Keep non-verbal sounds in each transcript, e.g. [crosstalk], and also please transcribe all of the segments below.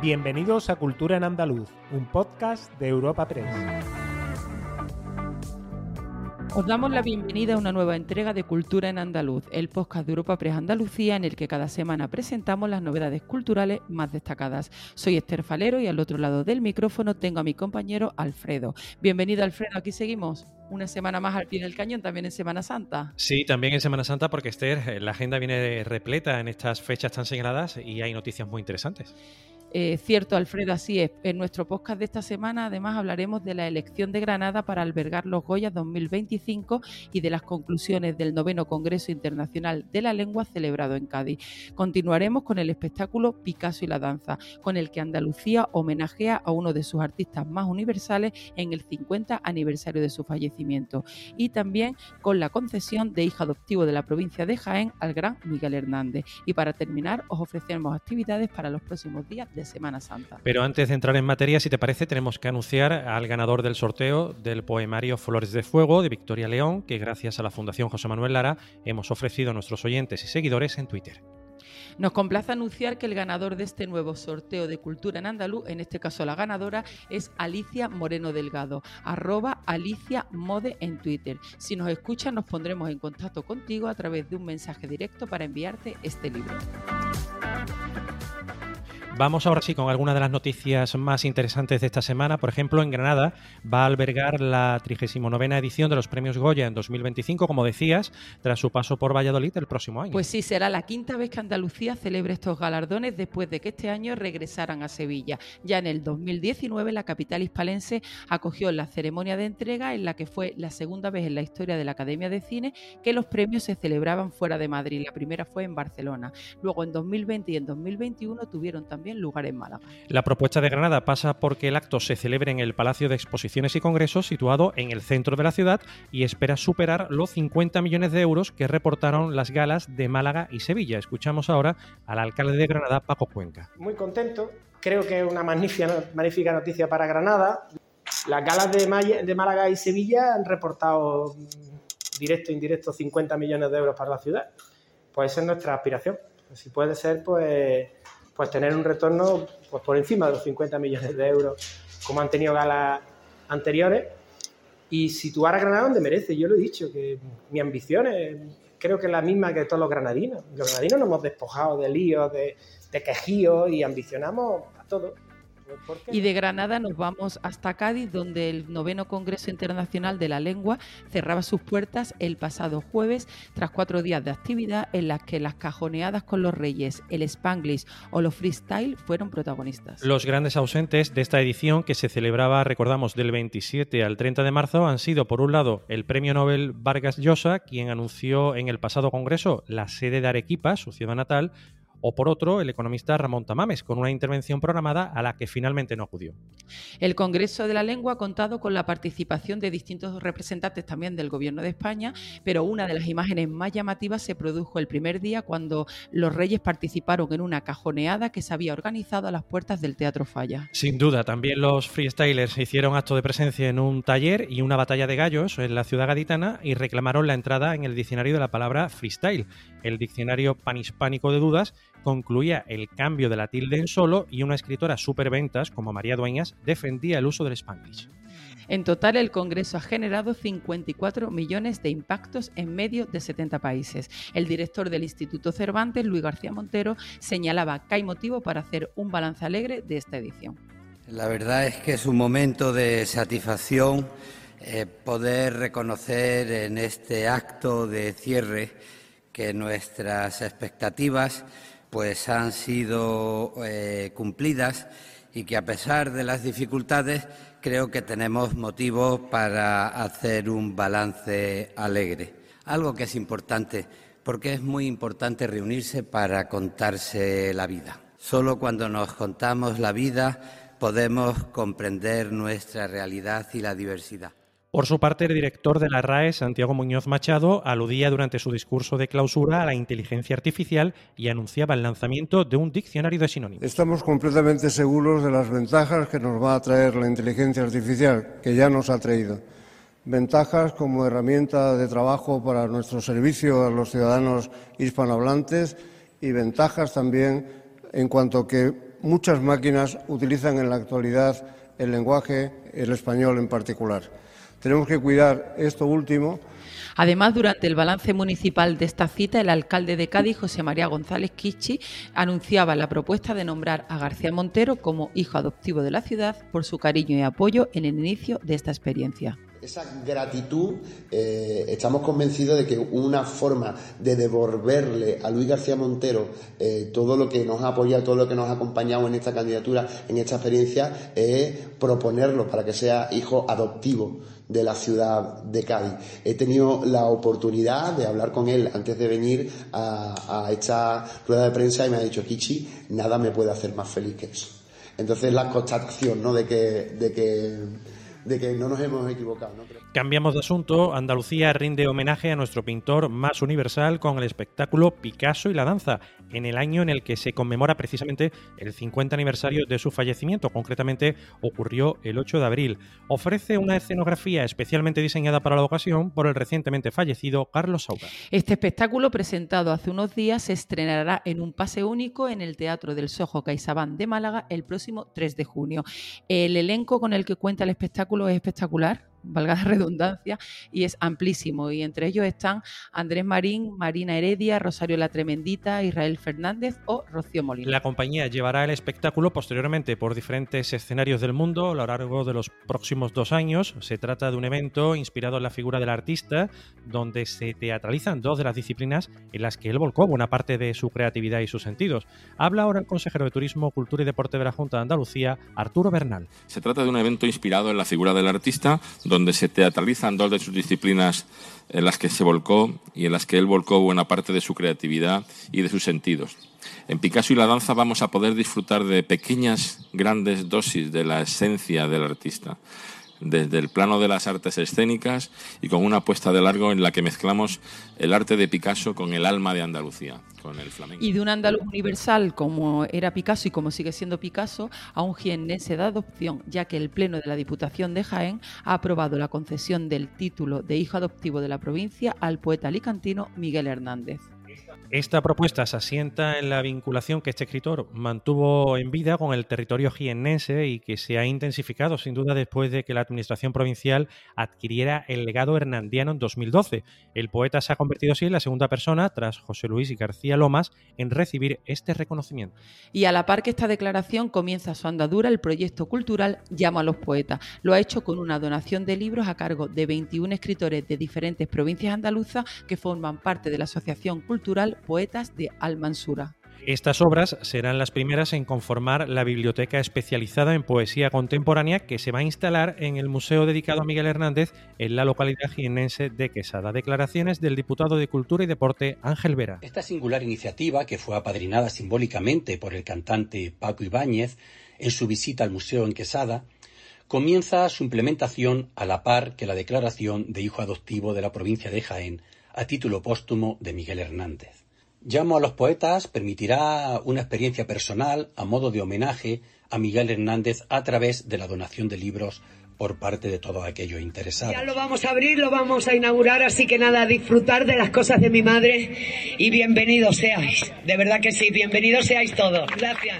Bienvenidos a Cultura en Andaluz, un podcast de Europa Press. Os damos la bienvenida a una nueva entrega de Cultura en Andaluz, el podcast de Europa Press Andalucía en el que cada semana presentamos las novedades culturales más destacadas. Soy Esther Falero y al otro lado del micrófono tengo a mi compañero Alfredo. Bienvenido Alfredo, aquí seguimos una semana más al pie del cañón, también en Semana Santa. Sí, también en Semana Santa porque Esther, la agenda viene repleta en estas fechas tan señaladas y hay noticias muy interesantes. Eh, cierto, Alfredo, así es. En nuestro podcast de esta semana, además, hablaremos de la elección de Granada para albergar los Goyas 2025 y de las conclusiones del noveno Congreso Internacional de la Lengua celebrado en Cádiz. Continuaremos con el espectáculo Picasso y la danza, con el que Andalucía homenajea a uno de sus artistas más universales en el 50 aniversario de su fallecimiento. Y también con la concesión de hijo adoptivo de la provincia de Jaén al gran Miguel Hernández. Y para terminar, os ofrecemos actividades para los próximos días de Semana Santa. Pero antes de entrar en materia, si te parece, tenemos que anunciar al ganador del sorteo del poemario Flores de Fuego de Victoria León, que gracias a la Fundación José Manuel Lara hemos ofrecido a nuestros oyentes y seguidores en Twitter. Nos complace anunciar que el ganador de este nuevo sorteo de cultura en andaluz, en este caso la ganadora, es Alicia Moreno Delgado, arroba Alicia Mode en Twitter. Si nos escuchas, nos pondremos en contacto contigo a través de un mensaje directo para enviarte este libro. Vamos ahora sí con algunas de las noticias más interesantes de esta semana. Por ejemplo, en Granada va a albergar la 39 edición de los premios Goya en 2025, como decías, tras su paso por Valladolid el próximo año. Pues sí, será la quinta vez que Andalucía celebre estos galardones después de que este año regresaran a Sevilla. Ya en el 2019, la capital hispalense acogió la ceremonia de entrega en la que fue la segunda vez en la historia de la Academia de Cine que los premios se celebraban fuera de Madrid. La primera fue en Barcelona. Luego en 2020 y en 2021 tuvieron también lugar en Málaga. La propuesta de Granada pasa porque el acto se celebre en el Palacio de Exposiciones y Congresos situado en el centro de la ciudad y espera superar los 50 millones de euros que reportaron las galas de Málaga y Sevilla. Escuchamos ahora al alcalde de Granada, Paco Cuenca. Muy contento, creo que es una magnífica, magnífica noticia para Granada. Las galas de, de Málaga y Sevilla han reportado directo e indirecto 50 millones de euros para la ciudad. Pues esa es nuestra aspiración. Si puede ser, pues pues tener un retorno pues, por encima de los 50 millones de euros, como han tenido galas anteriores, y situar a Granada donde merece. Yo lo he dicho, que mi ambición es, creo que es la misma que todos los granadinos. Los granadinos nos hemos despojado de líos, de, de quejíos y ambicionamos a todos. Y de Granada nos vamos hasta Cádiz, donde el noveno Congreso Internacional de la Lengua cerraba sus puertas el pasado jueves, tras cuatro días de actividad en las que las cajoneadas con los reyes, el Spanglish o los freestyle fueron protagonistas. Los grandes ausentes de esta edición, que se celebraba, recordamos, del 27 al 30 de marzo, han sido, por un lado, el premio Nobel Vargas Llosa, quien anunció en el pasado Congreso la sede de Arequipa, su ciudad natal, o por otro el economista Ramón Tamames, con una intervención programada a la que finalmente no acudió. El Congreso de la Lengua ha contado con la participación de distintos representantes también del Gobierno de España, pero una de las imágenes más llamativas se produjo el primer día cuando los reyes participaron en una cajoneada que se había organizado a las puertas del Teatro Falla. Sin duda, también los freestylers hicieron acto de presencia en un taller y una batalla de gallos en la ciudad gaditana y reclamaron la entrada en el diccionario de la palabra freestyle, el diccionario panhispánico de dudas concluía el cambio de la tilde en solo y una escritora superventas como María Dueñas defendía el uso del Spanglish. En total, el Congreso ha generado 54 millones de impactos en medio de 70 países. El director del Instituto Cervantes, Luis García Montero, señalaba que hay motivo para hacer un balance alegre de esta edición. La verdad es que es un momento de satisfacción eh, poder reconocer en este acto de cierre que nuestras expectativas pues han sido eh, cumplidas y que a pesar de las dificultades creo que tenemos motivos para hacer un balance alegre. Algo que es importante, porque es muy importante reunirse para contarse la vida. Solo cuando nos contamos la vida podemos comprender nuestra realidad y la diversidad. Por su parte, el director de la RAE, Santiago Muñoz Machado, aludía durante su discurso de clausura a la inteligencia artificial y anunciaba el lanzamiento de un diccionario de sinónimos. Estamos completamente seguros de las ventajas que nos va a traer la inteligencia artificial, que ya nos ha traído. Ventajas como herramienta de trabajo para nuestro servicio a los ciudadanos hispanohablantes y ventajas también en cuanto que muchas máquinas utilizan en la actualidad el lenguaje, el español en particular. Tenemos que cuidar esto último. Además, durante el balance municipal de esta cita, el alcalde de Cádiz, José María González Kichi, anunciaba la propuesta de nombrar a García Montero como hijo adoptivo de la ciudad por su cariño y apoyo en el inicio de esta experiencia. Esa gratitud, eh, estamos convencidos de que una forma de devolverle a Luis García Montero eh, todo lo que nos ha apoyado, todo lo que nos ha acompañado en esta candidatura, en esta experiencia, es proponerlo para que sea hijo adoptivo de la ciudad de Cádiz. He tenido la oportunidad de hablar con él antes de venir a, esta rueda de prensa y me ha dicho, Kichi, nada me puede hacer más feliz que eso. Entonces la constatación ¿no? de que, de que de que no nos hemos equivocado. Cambiamos de asunto. Andalucía rinde homenaje a nuestro pintor más universal con el espectáculo Picasso y la danza, en el año en el que se conmemora precisamente el 50 aniversario de su fallecimiento. Concretamente ocurrió el 8 de abril. Ofrece una escenografía especialmente diseñada para la ocasión por el recientemente fallecido Carlos Sauda. Este espectáculo, presentado hace unos días, se estrenará en un pase único en el Teatro del Sojo CaixaBank de Málaga el próximo 3 de junio. El elenco con el que cuenta el espectáculo es espectacular valga la [laughs] redundancia, y es amplísimo. Y entre ellos están Andrés Marín, Marina Heredia, Rosario La Tremendita, Israel Fernández o Rocío Molina. La compañía llevará el espectáculo posteriormente por diferentes escenarios del mundo a lo largo de los próximos dos años. Se trata de un evento inspirado en la figura del artista, donde se teatralizan dos de las disciplinas en las que él volcó buena parte de su creatividad y sus sentidos. Habla ahora el consejero de Turismo, Cultura y Deporte de la Junta de Andalucía, Arturo Bernal. Se trata de un evento inspirado en la figura del artista, donde se teatralizan dos de sus disciplinas en las que se volcó y en las que él volcó buena parte de su creatividad y de sus sentidos. En Picasso y la danza vamos a poder disfrutar de pequeñas, grandes dosis de la esencia del artista desde el plano de las artes escénicas y con una apuesta de largo en la que mezclamos el arte de Picasso con el alma de Andalucía, con el flamenco. Y de un andaluz universal como era Picasso y como sigue siendo Picasso, a un jiennense de adopción, ya que el Pleno de la Diputación de Jaén ha aprobado la concesión del título de hijo adoptivo de la provincia al poeta alicantino Miguel Hernández. Esta propuesta se asienta en la vinculación que este escritor mantuvo en vida con el territorio jiennense y que se ha intensificado sin duda después de que la administración provincial adquiriera el legado hernandiano en 2012. El poeta se ha convertido así en la segunda persona, tras José Luis y García Lomas, en recibir este reconocimiento. Y a la par que esta declaración comienza su andadura, el proyecto cultural Llama a los Poetas. Lo ha hecho con una donación de libros a cargo de 21 escritores de diferentes provincias andaluzas que forman parte de la Asociación Cultural Poetas de Almansura. Estas obras serán las primeras en conformar la biblioteca especializada en poesía contemporánea que se va a instalar en el museo dedicado a Miguel Hernández en la localidad jienense de Quesada. Declaraciones del diputado de Cultura y Deporte Ángel Vera. Esta singular iniciativa, que fue apadrinada simbólicamente por el cantante Paco Ibáñez en su visita al museo en Quesada, comienza su implementación a la par que la declaración de hijo adoptivo de la provincia de Jaén a título póstumo de Miguel Hernández. Llamo a los poetas permitirá una experiencia personal a modo de homenaje a Miguel Hernández a través de la donación de libros por parte de todos aquellos interesados. Ya lo vamos a abrir, lo vamos a inaugurar, así que nada, disfrutar de las cosas de mi madre y bienvenidos seáis. De verdad que sí, bienvenidos seáis todos. Gracias.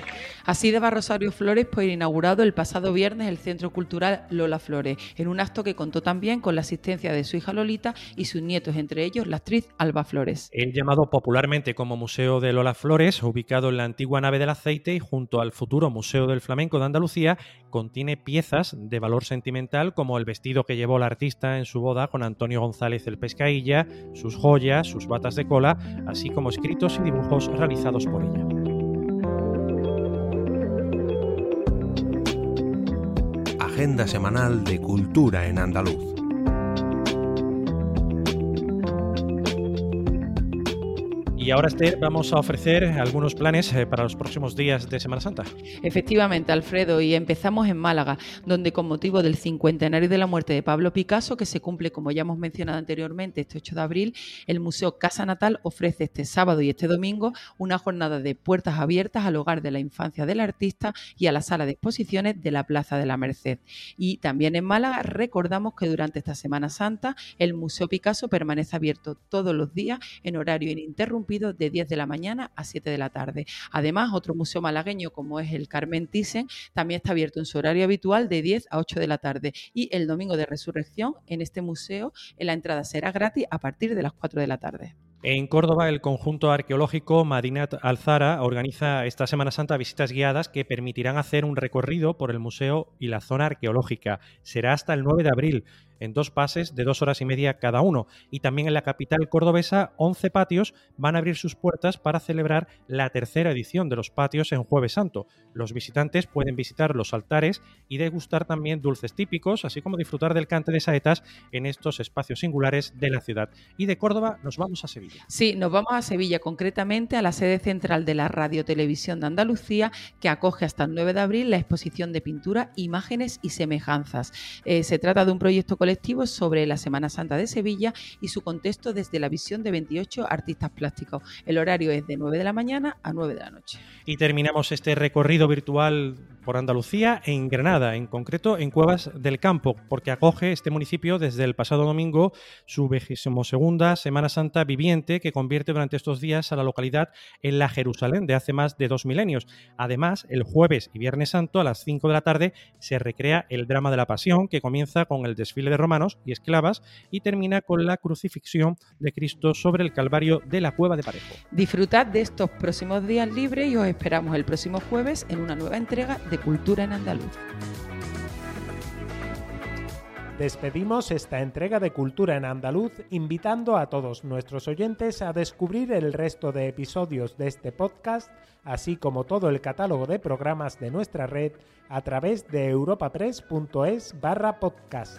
Así de Rosario Flores por inaugurado el pasado viernes el Centro Cultural Lola Flores, en un acto que contó también con la asistencia de su hija Lolita y sus nietos, entre ellos la actriz Alba Flores. El llamado popularmente como Museo de Lola Flores, ubicado en la antigua nave del aceite y junto al futuro Museo del Flamenco de Andalucía, contiene piezas de valor sentimental como el vestido que llevó la artista en su boda con Antonio González el Pescailla, sus joyas, sus batas de cola, así como escritos y dibujos realizados por ella. Agenda semanal de cultura en andaluz. Y ahora, vamos a ofrecer algunos planes eh, para los próximos días de Semana Santa. Efectivamente, Alfredo, y empezamos en Málaga, donde con motivo del cincuentenario de la muerte de Pablo Picasso, que se cumple, como ya hemos mencionado anteriormente, este 8 de abril, el Museo Casa Natal ofrece este sábado y este domingo una jornada de puertas abiertas al hogar de la infancia del artista y a la sala de exposiciones de la Plaza de la Merced. Y también en Málaga recordamos que durante esta Semana Santa el Museo Picasso permanece abierto todos los días en horario ininterrumpido de 10 de la mañana a 7 de la tarde. Además, otro museo malagueño como es el Carmen Thyssen también está abierto en su horario habitual de 10 a 8 de la tarde. Y el domingo de resurrección en este museo la entrada será gratis a partir de las 4 de la tarde. En Córdoba, el conjunto arqueológico Madinat Alzara organiza esta Semana Santa visitas guiadas que permitirán hacer un recorrido por el museo y la zona arqueológica. Será hasta el 9 de abril en dos pases de dos horas y media cada uno. Y también en la capital cordobesa, 11 patios van a abrir sus puertas para celebrar la tercera edición de los patios en Jueves Santo. Los visitantes pueden visitar los altares y degustar también dulces típicos, así como disfrutar del cante de saetas en estos espacios singulares de la ciudad. Y de Córdoba nos vamos a Sevilla. Sí, nos vamos a Sevilla, concretamente a la sede central de la Radio Televisión de Andalucía, que acoge hasta el 9 de abril la exposición de pintura, imágenes y semejanzas. Eh, se trata de un proyecto sobre la Semana Santa de Sevilla y su contexto desde la visión de 28 artistas plásticos. El horario es de 9 de la mañana a 9 de la noche. Y terminamos este recorrido virtual por Andalucía en Granada, en concreto en Cuevas del Campo, porque acoge este municipio desde el pasado domingo su segunda Semana Santa viviente que convierte durante estos días a la localidad en la Jerusalén de hace más de dos milenios. Además, el jueves y viernes santo a las 5 de la tarde se recrea el drama de la Pasión que comienza con el desfile de romanos y esclavas y termina con la crucifixión de Cristo sobre el Calvario de la Cueva de Parejo. Disfrutad de estos próximos días libres y os esperamos el próximo jueves en una nueva entrega de Cultura en Andaluz. Despedimos esta entrega de Cultura en Andaluz invitando a todos nuestros oyentes a descubrir el resto de episodios de este podcast, así como todo el catálogo de programas de nuestra red a través de europapress.es barra podcast.